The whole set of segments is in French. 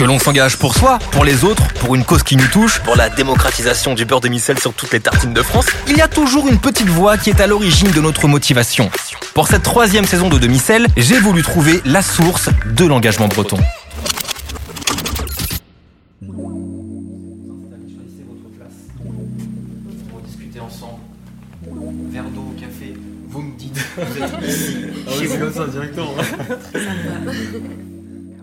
Que l'on s'engage pour soi, pour les autres, pour une cause qui nous touche, pour la démocratisation du beurre de micelle sur toutes les tartines de France, il y a toujours une petite voix qui est à l'origine de notre motivation. Pour cette troisième saison de Demi-Sel, j'ai voulu trouver la source de l'engagement breton.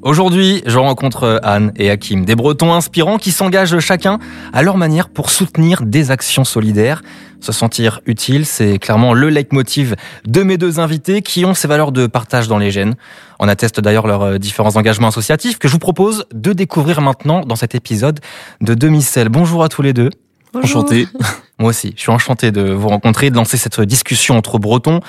Aujourd'hui, je rencontre Anne et Hakim, des Bretons inspirants qui s'engagent chacun à leur manière pour soutenir des actions solidaires. Se sentir utile, c'est clairement le leitmotiv de mes deux invités qui ont ces valeurs de partage dans les gènes. On atteste d'ailleurs leurs différents engagements associatifs que je vous propose de découvrir maintenant dans cet épisode de Demi-Sel. Bonjour à tous les deux. Bonjour. Enchanté. Moi aussi, je suis enchanté de vous rencontrer, de lancer cette discussion entre Bretons.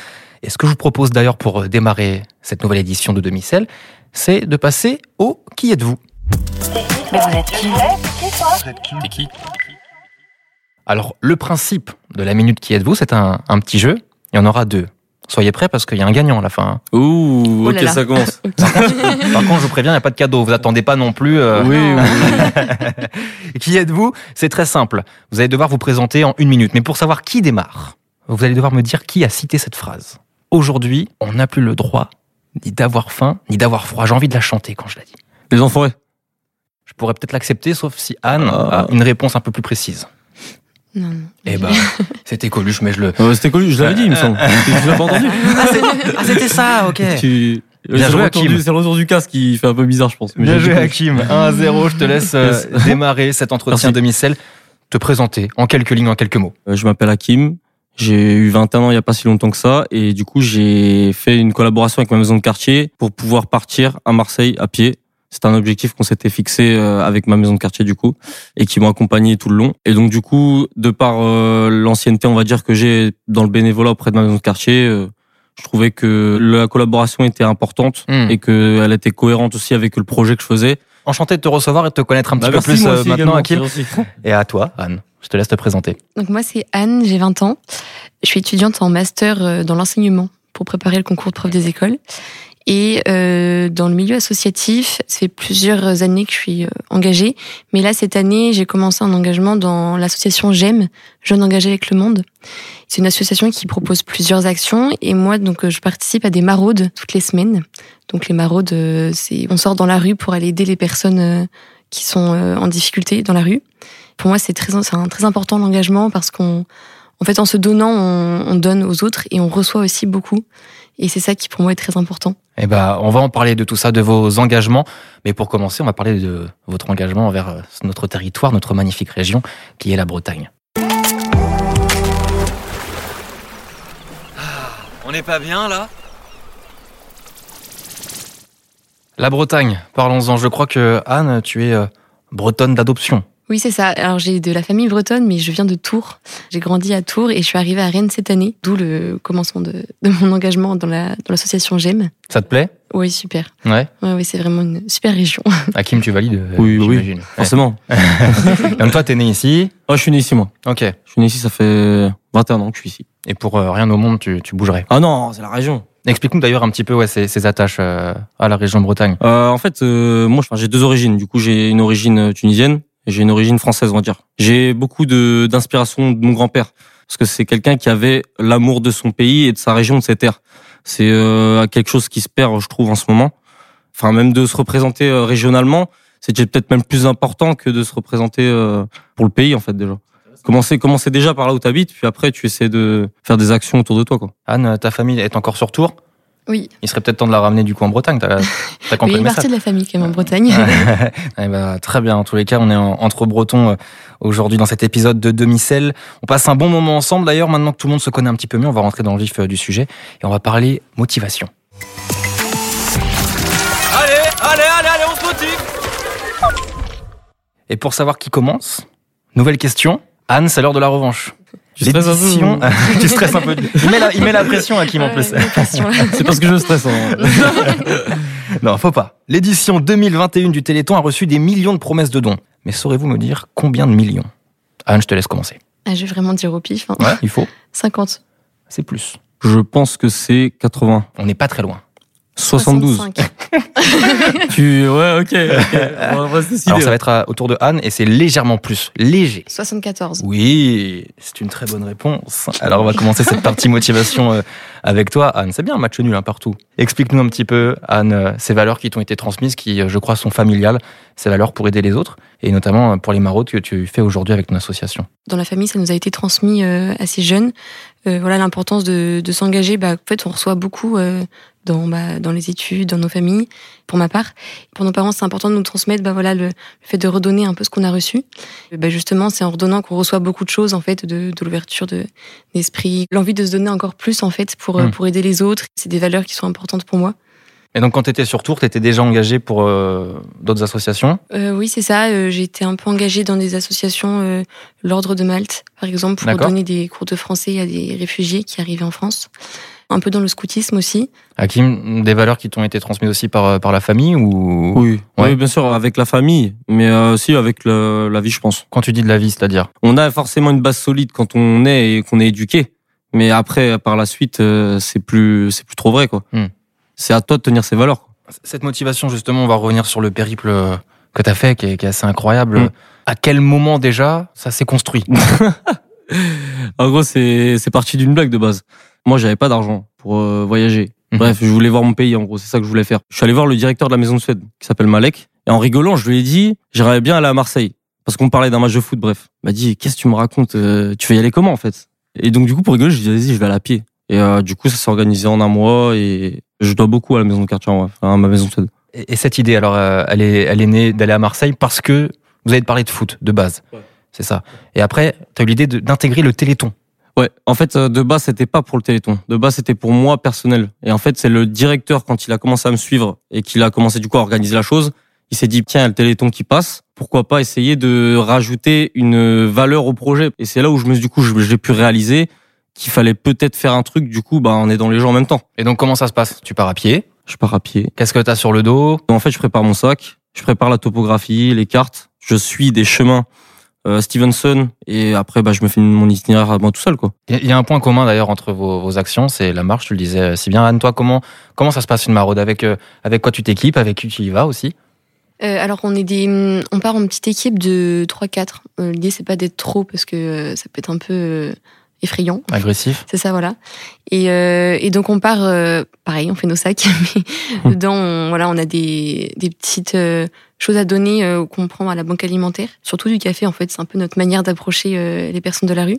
Et ce que je vous propose d'ailleurs pour démarrer cette nouvelle édition de Demi-Sel, c'est de passer au Qui êtes-vous? Mais vous êtes qui? T'es qui? Alors, le principe de la minute Qui êtes-vous, c'est un, un petit jeu. Il y en aura deux. Soyez prêts parce qu'il y a un gagnant à la fin. Ouh, Oh ok, là ça commence. Par contre, je vous préviens, il n'y a pas de cadeau. Vous attendez pas non plus. euh, Oui, oui. Qui êtes-vous? C'est très simple. Vous allez devoir vous présenter en une minute. Mais pour savoir qui démarre, vous allez devoir me dire qui a cité cette phrase. Aujourd'hui, on n'a plus le droit ni d'avoir faim, ni d'avoir froid. J'ai envie de la chanter quand je la dis. Les enfoirés. Je pourrais peut-être l'accepter, sauf si Anne Ah. a une réponse un peu plus précise. Non. Eh ben, c'était Coluche, mais je le. Euh, C'était connu, je l'avais dit, il me semble. Tu l'as pas entendu Ah, c'est- ah, c'était ça, ok. Tu- Bien C'est joué, le retour Hakim. du- c'est le retour du casque qui fait un peu bizarre, je pense. Mais Bien joué, Hakim. 1-0, je te laisse euh, démarrer cet entretien Merci. demi-sel. Te présenter en quelques lignes, en quelques mots. Euh, Je m'appelle Hakim. J'ai eu 21 ans il y a pas si longtemps que ça et du coup j'ai fait une collaboration avec ma maison de quartier pour pouvoir partir à Marseille à pied. C'est un objectif qu'on s'était fixé euh, avec ma maison de quartier du coup et qui m'ont accompagné tout le long. Et donc du coup, de par euh, l'ancienneté, on va dire que j'ai dans le bénévolat auprès de ma maison de quartier, euh, je trouvais que la collaboration était importante Hmm. et qu'elle était cohérente aussi avec le projet que je faisais. Enchanté de te recevoir et de te connaître un petit Bah, peu plus euh, maintenant, gentil. Et à toi, Anne. Je te laisse te présenter. Donc moi c'est Anne, j'ai 20 ans. Je suis étudiante en master euh, dans l'enseignement pour préparer le concours de prof des écoles. Et euh, dans le milieu associatif, ça fait plusieurs années que je suis euh, engagée. Mais là, cette année, j'ai commencé un engagement dans l'association GEM, Jeunes engagés avec le monde. C'est une association qui propose plusieurs actions. Et moi, donc, euh, je participe à des maraudes toutes les semaines. Donc les maraudes, c'est on sort dans la rue pour aller aider les personnes qui sont en difficulté dans la rue. Pour moi, c'est très, c'est un- très important l'engagement parce qu'on, en fait, en se donnant, on, on donne aux autres et on reçoit aussi beaucoup. Et c'est ça qui, pour moi, est très important. Eh ben, on va en parler de tout ça, de vos engagements. Mais pour commencer, on va parler de votre engagement envers euh, notre territoire, notre magnifique région, qui est la Bretagne. On n'est pas bien là? La Bretagne, parlons-en. Je crois que Anne, tu es euh, bretonne d'adoption. Oui, c'est ça. Alors, j'ai de la famille bretonne, mais je viens de Tours. J'ai grandi à Tours et je suis arrivée à Rennes cette année, d'où le commencement de, de mon engagement dans la- dans l'association GEM. Ça te plaît? Oui, super. Ouais. Ouais, oui, c'est vraiment une super région. Hakim, tu valides euh, Oui, oui. Ouais. Forcément. Donc toi, t'es né ici? Oh, je suis né ici moi. Ok. Je suis né ici, ça fait 21 ans que je suis ici. Et pour euh, rien au monde, tu, tu bougerais? Ah non, c'est la région. Explique-nous d'ailleurs un petit peu ouais, ces, ces attaches euh, à la région de Bretagne. Euh, en fait, euh, moi, j'ai deux origines. Du coup, j'ai une origine tunisienne j'ai une origine française, on va dire. J'ai beaucoup de d'inspiration de mon grand-père parce que c'est quelqu'un qui avait l'amour de son pays et de sa région, de ses terres. C'est euh, quelque chose qui se perd, je trouve, en ce moment. Enfin, même de se représenter euh, régionalement, c'est peut-être même plus important que de se représenter euh, pour le pays, en fait, déjà. Commencer, commencer déjà par là où tu habites, puis après, tu essaies de faire des actions autour de toi, quoi. Anne, ta famille est encore sur Tours. Oui, Il serait peut-être temps de la ramener du coup en Bretagne. T'as, t'as oui, compris une le partie de la famille quand même en Bretagne. Eh ben, très bien. En tous les cas, on est en- entre Bretons euh, aujourd'hui dans cet épisode de Demi-Sel. On passe un bon moment ensemble. D'ailleurs, maintenant que tout le monde se connaît un petit peu mieux, on va rentrer dans le vif euh, du sujet et on va parler motivation. Allez, allez, allez, allez, on se motive Et pour savoir qui commence, nouvelle question. Anne, c'est l'heure de la revanche. Tu stresses un peu L'édition- tu stresses un peu. Il met la, il met la pression à Kim en plus. C'est parce que je stresse. hein. Non, faut pas. L'édition 2021 du Téléthon a reçu des millions de promesses de dons. Mais saurez-vous me dire combien de millions? Anne, je te laisse commencer. Ah, je vais vraiment dire au pif. hein. Ouais, il faut. 50. C'est plus. Je pense que c'est 80. On n'est pas très loin. 72. 65. tu, ouais, ok. ok. On va se. Alors ça va être à- autour de Anne et c'est légèrement plus. Léger. 74. Oui, c'est une très bonne réponse. Alors on va commencer cette partie motivation euh, avec toi, Anne. C'est bien un match nul hein, partout. Explique-nous un petit peu, Anne, euh, ces valeurs qui t'ont été transmises, qui, euh, je crois, sont familiales, ces valeurs pour aider les autres, et notamment euh, pour les maraudes que tu fais aujourd'hui avec ton association. Dans la famille, ça nous a été transmis euh, assez jeune. Euh, voilà l'importance de, de s'engager. Bah, en fait, on reçoit beaucoup euh, dans, bah, dans les études, dans nos familles. Pour ma part, pour nos parents, c'est important de nous transmettre. Bah, voilà le, le fait de redonner un peu ce qu'on a reçu. Euh, Bah, justement, c'est en redonnant qu'on reçoit beaucoup de choses en fait, de, de l'ouverture de d'esprit, l'envie de se donner encore plus en fait pour euh, Mm. pour aider les autres. C'est des valeurs qui sont importantes pour moi. Et donc quand tu étais sur Tours, tu étais déjà engagé pour euh, d'autres associations? Euh, oui, c'est ça. Euh, j'ai été un peu engagée dans des associations, euh, l'Ordre de Malte, par exemple, pour donner des cours de français à des réfugiés qui arrivaient en France. Un peu dans le scoutisme aussi. Hakim, des valeurs qui t'ont été transmises aussi par, par la famille ou? Oui, Ouais. oui, bien sûr, avec la famille, mais euh, aussi avec le- la vie, je pense. quand tu dis de la vie, c'est-à-dire? On a forcément une base solide quand on est et qu'on est éduqué, mais après, par la suite, euh, c'est plus, c'est plus trop vrai, quoi. Hmm. C'est à toi de tenir ses valeurs. Cette motivation, justement, on va revenir sur le périple euh, que tu as fait, qui est, qui est assez incroyable. Mm. À quel moment déjà ça s'est construit En gros, c'est, c'est parti d'une blague de base. Moi, j'avais pas d'argent pour euh, voyager. Mhm. Bref, je voulais voir mon pays, en gros, c'est ça que je voulais faire. Je suis allé voir le directeur de la maison de Suède, qui s'appelle Malek, et en rigolant, je lui ai dit, j'aimerais bien aller à Marseille. Parce qu'on parlait d'un match de foot, bref. Il m'a dit, qu'est-ce que tu me racontes Euh, Tu veux y aller comment, en fait? Et donc, du coup, pour rigoler, je lui ai dit, vas-y, je vais aller à pied. Et euh, du coup, ça s'est organisé en un mois, et je dois beaucoup à la maison de quartier, en vrai. enfin, à ma maison de Suède. Et, et cette idée, alors, euh, elle est, elle est née d'aller à Marseille parce que vous avez parlé de foot, de base. Ouais. C'est ça. Et après, tu as eu l'idée d'intégrer le Téléthon. Ouais, en fait, euh, de base, c'était pas pour le Téléthon. De base, c'était pour moi personnel. Et en fait, c'est le directeur, quand il a commencé à me suivre et qu'il a commencé du coup à organiser la chose, il s'est dit, tiens, il y a le Téléthon qui passe, pourquoi pas essayer de rajouter une valeur au projet? Et c'est là où je me suis, du coup, je- j'ai pu réaliser qu'il fallait peut-être faire un truc, du coup, bah, on est dans les gens en même temps. Et donc, comment ça se passe? Tu pars à pied? Je pars à pied. Qu'est-ce que tu as sur le dos? En fait, je prépare mon sac, je prépare la topographie, les cartes, je suis des chemins euh, Stevenson et après, bah, je me fais mon itinéraire à moi tout seul, quoi. Il y a un point commun d'ailleurs entre vos, vos actions, c'est la marche, tu le disais si bien. Anne, toi, comment, comment ça se passe une maraude? Avec, euh, avec quoi tu t'équipes? Avec qui tu y vas aussi? Euh, alors on est des, on part en petite équipe de 3-4. Euh, L'idée c'est pas d'être trop parce que ça peut être un peu euh, effrayant. Agressif C'est ça, voilà. Et, euh, et donc on part, euh, pareil, on fait nos sacs, mais dedans, on, voilà, on a des, des petites euh, choses à donner euh, qu'on prend à la banque alimentaire. Surtout du café, en fait, c'est un peu notre manière d'approcher euh, les personnes de la rue.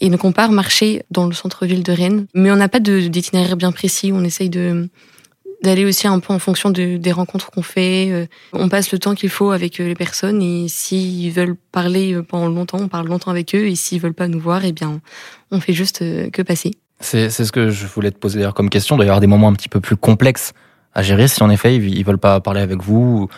Et donc on part marcher dans le centre-ville de Rennes, mais on n'a pas de- d'itinéraire bien précis. On essaye de d'aller aussi un peu en fonction de- des rencontres qu'on fait. Euh, On passe le temps qu'il faut avec euh, les personnes et s'ils veulent parler euh, pendant longtemps, on parle longtemps avec eux et s'ils veulent pas nous voir, eh bien, on fait juste que passer. C'est c'est ce que je voulais te poser d'ailleurs comme question. Avoir des moments un petit peu plus complexes à gérer si en effet ils, ils veulent pas parler avec vous.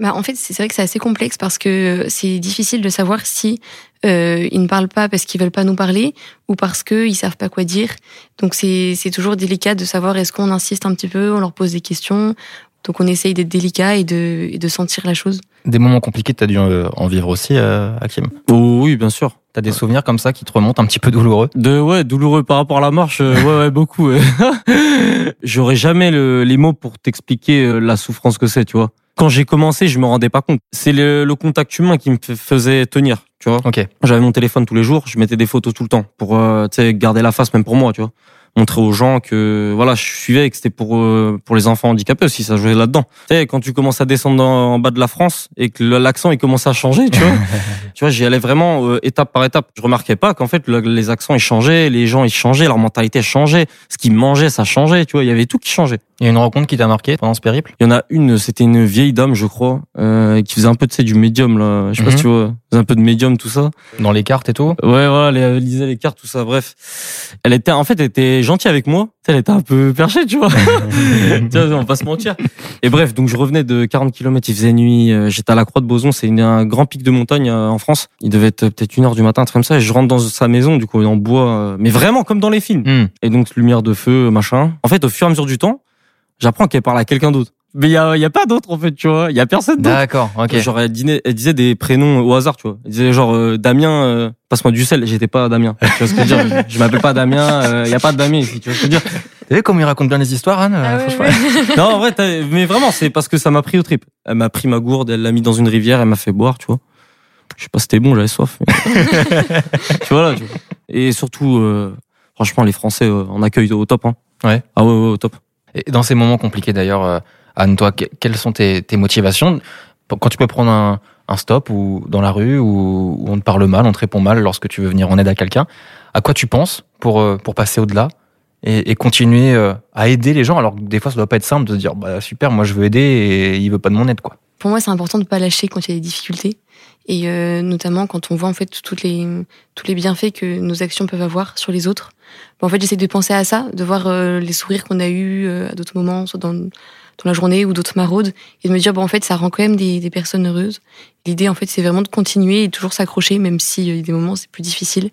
Bah, en fait, c'est vrai que c'est assez complexe parce que c'est difficile de savoir si euh, ils ne parlent pas parce qu'ils veulent pas nous parler ou parce qu'ils savent pas quoi dire. Donc c'est c'est toujours délicat de savoir est-ce qu'on insiste un petit peu, on leur pose des questions. Donc on essaye d'être délicat et de, et de sentir la chose. Des moments compliqués, tu as dû euh, en vivre aussi, euh, Hakim? Oh, oui, bien sûr. Tu as des souvenirs comme ça qui te remontent un petit peu douloureux? De ouais, douloureux par rapport à la marche, euh, ouais, ouais, beaucoup. ouais. J'aurais jamais le- les mots pour t'expliquer euh, la souffrance que c'est, tu vois. Quand j'ai commencé, je me rendais pas compte. C'est le, le contact humain qui me faisait tenir, tu vois. Ok. J'avais mon téléphone tous les jours, je mettais des photos tout le temps pour euh, garder la face même pour moi, tu vois. Montrer aux gens que voilà, je suivais et que c'était pour euh, pour les enfants handicapés aussi, ça jouait là-dedans. Tu sais quand tu commences à descendre en bas de la France et que l'accent il commence à changer, tu vois. tu vois, j'y allais vraiment euh, étape par étape. Je remarquais pas qu'en fait le- les accents ils changeaient, les gens ils changeaient, leur mentalité changeait, ce qu'ils mangeaient ça changeait, tu vois, il y avait tout qui changeait. Il y a une rencontre qui t'a marqué pendant ce périple? Il y en a une, c'était une vieille dame, je crois, euh, qui faisait un peu tu sais du médium là, je sais pas Mhm. si tu vois, faisait un peu de médium tout ça. Dans les cartes et tout? Ouais, voilà, elle, lisait les cartes, tout ça, bref. Elle était, en fait, elle était gentille avec moi. Elle était un peu perchée, tu vois. tu vois, on va pas se mentir. Et bref, donc je revenais de 40 km, il faisait nuit, euh, j'étais à la Croix de Boson, c'est un grand pic de montagne euh, en France. Il devait être peut-être une heure du matin, un truc comme ça, et je rentre dans sa maison, du coup, en bois, euh, mais vraiment comme dans les films. Hmm. Et donc, lumière de feu, machin. En fait, au fur et à mesure du temps, j'apprends qu'elle parle à quelqu'un d'autre. Mais il y a, y a pas d'autre, en fait, tu vois. Il y a personne d'autre. D'accord, ok. Genre, elle, dînait- elle disait des prénoms au hasard, tu vois. Elle disait genre, euh, Damien, euh, passe-moi du sel. J'étais pas Damien. Tu vois ce que je veux dire? Je, je m'appelle pas Damien, il y a pas de Damien ici, tu vois ce que je veux dire? Vous savez comment il raconte bien les histoires, Anne? Ah euh, ouais, franchement ouais. Non, en vrai, t'as- mais vraiment, c'est parce que ça m'a pris au trip. Elle m'a pris ma gourde, elle l'a mis dans une rivière, elle m'a fait boire, tu vois. Je sais pas si c'était bon, j'avais soif. mais- tu vois là. tu vois. Et surtout, euh, franchement, les Français euh, en accueil au top. Hein. Ouais. Ah ouais, ouais, au top. Et dans ces moments compliqués d'ailleurs, euh, Anne, toi, que- quelles sont tes, motivations? Quand tu peux prendre un, stop ou dans la rue ou, ou on te parle mal, on te répond mal lorsque tu veux venir en aide à quelqu'un, à quoi tu penses pour, euh, pour passer au-delà et, continuer euh, à aider les gens? Alors que des fois ça doit pas être simple de se dire bah super moi je veux aider et il veut pas de mon aide quoi. Pour moi, c'est important de pas lâcher quand il y a des difficultés. Et notamment quand on voit en fait toutes les, tous les bienfaits que nos actions peuvent avoir sur les autres. En fait, j'essaie de penser à ça, de voir euh, les sourires qu'on a eus euh, à d'autres moments, soit dans, dans la journée ou d'autres maraudes, et de me dire, bon, en fait, ça rend quand même des, des personnes heureuses. L'idée, en fait, c'est vraiment de continuer et toujours s'accrocher, même si euh, y a des moments c'est plus difficile.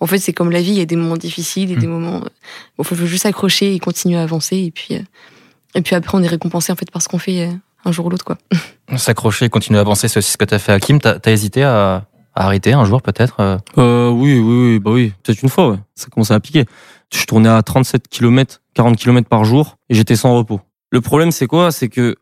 En fait, c'est comme la vie, il y a des moments difficiles et des moments. euh, Bon, faut juste s'accrocher et continuer à avancer, et puis, et puis après, on est récompensé en fait par ce qu'on fait un jour ou l'autre, quoi. S'accrocher, continuer à avancer, c'est aussi ce que tu as fait Hakim. T'as as hésité à, arrêter un jour peut-être euh Euh, oui, oui, oui, bah oui. Peut-être une fois, ouais. Ça commençait à piquer. Je tournais à 37 km, 40 km par jour et j'étais sans repos. Le problème, c'est quoi? C'est que,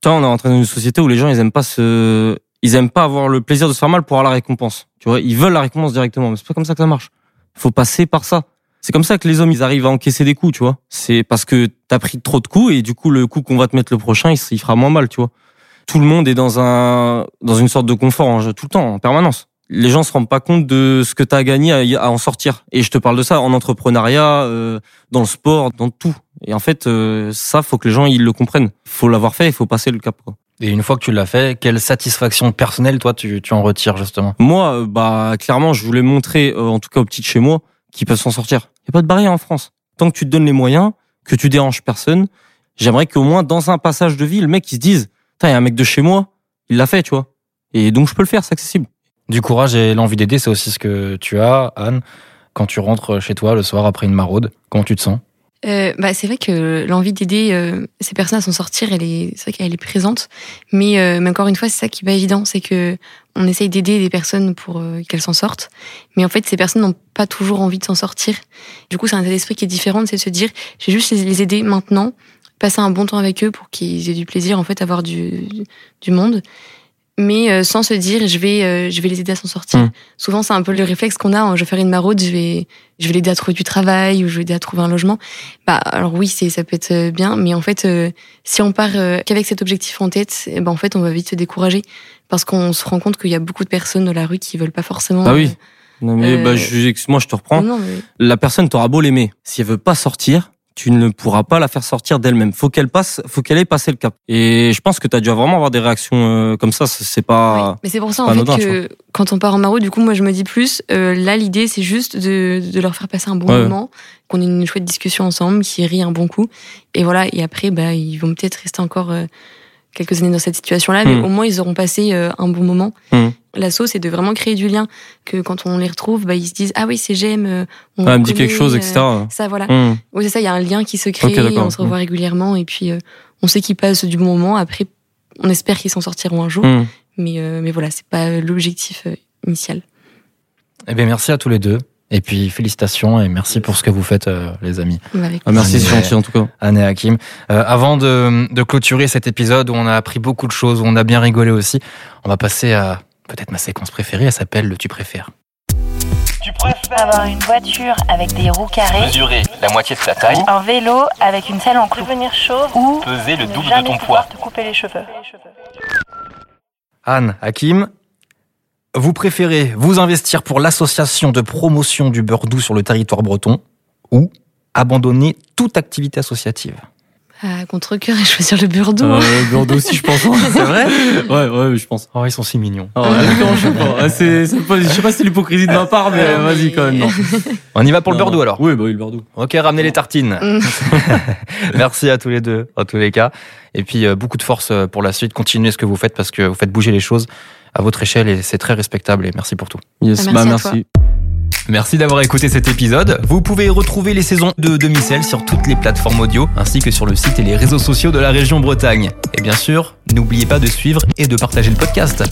toi, on est rentré dans une société où les gens, ils aiment pas se, ils aiment pas avoir le plaisir de se faire mal pour avoir la récompense. Tu vois, ils veulent la récompense directement. Mais c'est pas comme ça que ça marche. Faut passer par ça. C'est comme ça que les hommes, ils arrivent à encaisser des coups, tu vois. C'est parce que t'as pris trop de coups et du coup, le coup qu'on va te mettre le prochain, il fera moins mal, tu vois. Tout le monde est dans un, dans une sorte de confort en- tout le temps, en permanence les gens se rendent pas compte de ce que tu as gagné à, à en sortir. Et je te parle de ça en entrepreneuriat, euh, dans le sport, dans tout. Et en fait, euh, ça, faut que les gens ils le comprennent. Faut l'avoir fait, il faut passer le cap. Quoi. Et une fois que tu l'as fait, quelle satisfaction personnelle toi tu, tu en retires justement? Moi, euh, bah clairement, je voulais montrer, euh, en tout cas aux petites chez moi, qu'ils peuvent s'en sortir. Il y a pas de barrière en France. Tant que tu te donnes les moyens, que tu déranges personne, j'aimerais qu'au moins dans un passage de vie, le mec il se dise, il y a un mec de chez moi, il l'a fait, tu vois. Et donc je peux le faire, c'est accessible. Du courage et l'envie d'aider, c'est aussi ce que tu as, Anne, quand tu rentres chez toi le soir après une maraude. Comment tu te sens? Euh, bah, c'est vrai que l'envie d'aider euh, ces personnes à s'en sortir, elle est, c'est vrai qu'elle est présente. Mais, euh, mais encore une fois, c'est ça qui est pas évident, c'est que on essaye d'aider des personnes pour euh, qu'elles s'en sortent. Mais en fait, ces personnes n'ont pas toujours envie de s'en sortir. Du coup, c'est un état d'esprit qui est différent, c'est de se dire, j'ai juste les aider maintenant, passer un bon temps avec eux pour qu'ils aient du plaisir, en fait, à avoir du, du monde. Mais euh, sans se dire, je vais, euh, je vais les aider à s'en sortir. Mm. Souvent, c'est un peu le réflexe qu'on a. hein, je vais faire une maraude, je vais, je vais l'aider à trouver du travail ou je vais l'aider à trouver un logement. Bah, alors oui, c'est, ça peut être euh, bien, mais en fait, euh, si on part qu'avec cet objectif en tête, eh ben en fait, on va vite se décourager parce qu'on se rend compte qu'il y a beaucoup de personnes dans la rue qui veulent pas forcément. Ah oui. Non, mais Euh, bah, je, moi je te reprends. non, mais- la personne t'aura beau l'aimer, si elle veut pas sortir, tu ne pourras pas la faire sortir d'elle-même. Faut qu'elle passe, faut qu'elle ait passé le cap. Et je pense que tu as dû vraiment avoir des réactions euh, comme ça. C'est Oui. pas. Mais c'est pour ça en fait anodin, que quand on part en maraude, du coup, moi je me dis plus. euh, là, l'idée c'est juste de, de leur faire passer un bon Ouais. moment, qu'on ait une chouette discussion ensemble, qu'ils rient un bon coup, et voilà. Et après, bah ils vont peut-être rester encore euh, quelques années dans cette situation-là, mais Mm. au moins ils auront passé euh, un bon moment. Mm. L'assaut, c'est de vraiment créer du lien, que quand on les retrouve, bah ils se disent ah oui c'est j'aime. euh, on Ah, me dit quelque chose, euh, etc. Ça voilà. Oui, c'est ça, il y a un lien qui se crée, Ok, d'accord. on se revoit régulièrement, et puis euh, on sait qu'ils passent du bon moment. Après, on espère qu'ils s'en sortiront un jour, Hum. mais, euh, mais voilà, c'est pas l'objectif euh, initial. Eh bien, merci à tous les deux. Et puis, félicitations et merci pour ce que vous faites, euh, les amis. Avec Ah, merci, c'est gentil en tout cas. Anne et Hakim. Euh, avant de, de clôturer cet épisode où on a appris beaucoup de choses, où on a bien rigolé aussi, on va passer à peut-être ma séquence préférée. Elle s'appelle le Tu préfères. Tu préfères avoir une voiture avec des roues carrées, Mesurer la moitié de ta taille, un vélo avec une selle en clou, devenir chauve ou peser le ne jamais pouvoir te couper les cheveux. Anne, Hakim, vous préférez vous investir pour l'association de promotion du beurre doux sur le territoire breton ou abandonner toute activité associative? À contre-cœur et choisir le hein. Euh, Bordeaux aussi, je pense. C'est vrai Ouais, ouais, je pense. Oh, ils sont si mignons. Ah ouais, d'accord, je sais pas. Ah, c'est- c'est pas- je sais pas si c'est l'hypocrisie de ma part, mais Ah, vas-y quand même. Non. On y va pour le Non, doux alors Oui, bah oui, le beurre doux. Ok, ramenez les tartines. Mm. Merci à tous les deux, en tous les cas. Et puis, euh, beaucoup de force euh, pour la suite. Continuez ce que vous faites parce que vous faites bouger les choses à votre échelle et c'est très respectable. Et merci pour tout. Yes, Ah, bah merci à merci. Merci d'avoir écouté cet épisode. Vous pouvez retrouver les saisons de Demi-Sel sur toutes les plateformes audio ainsi que sur le site et les réseaux sociaux de la région Bretagne. Et bien sûr, n'oubliez pas de suivre et de partager le podcast.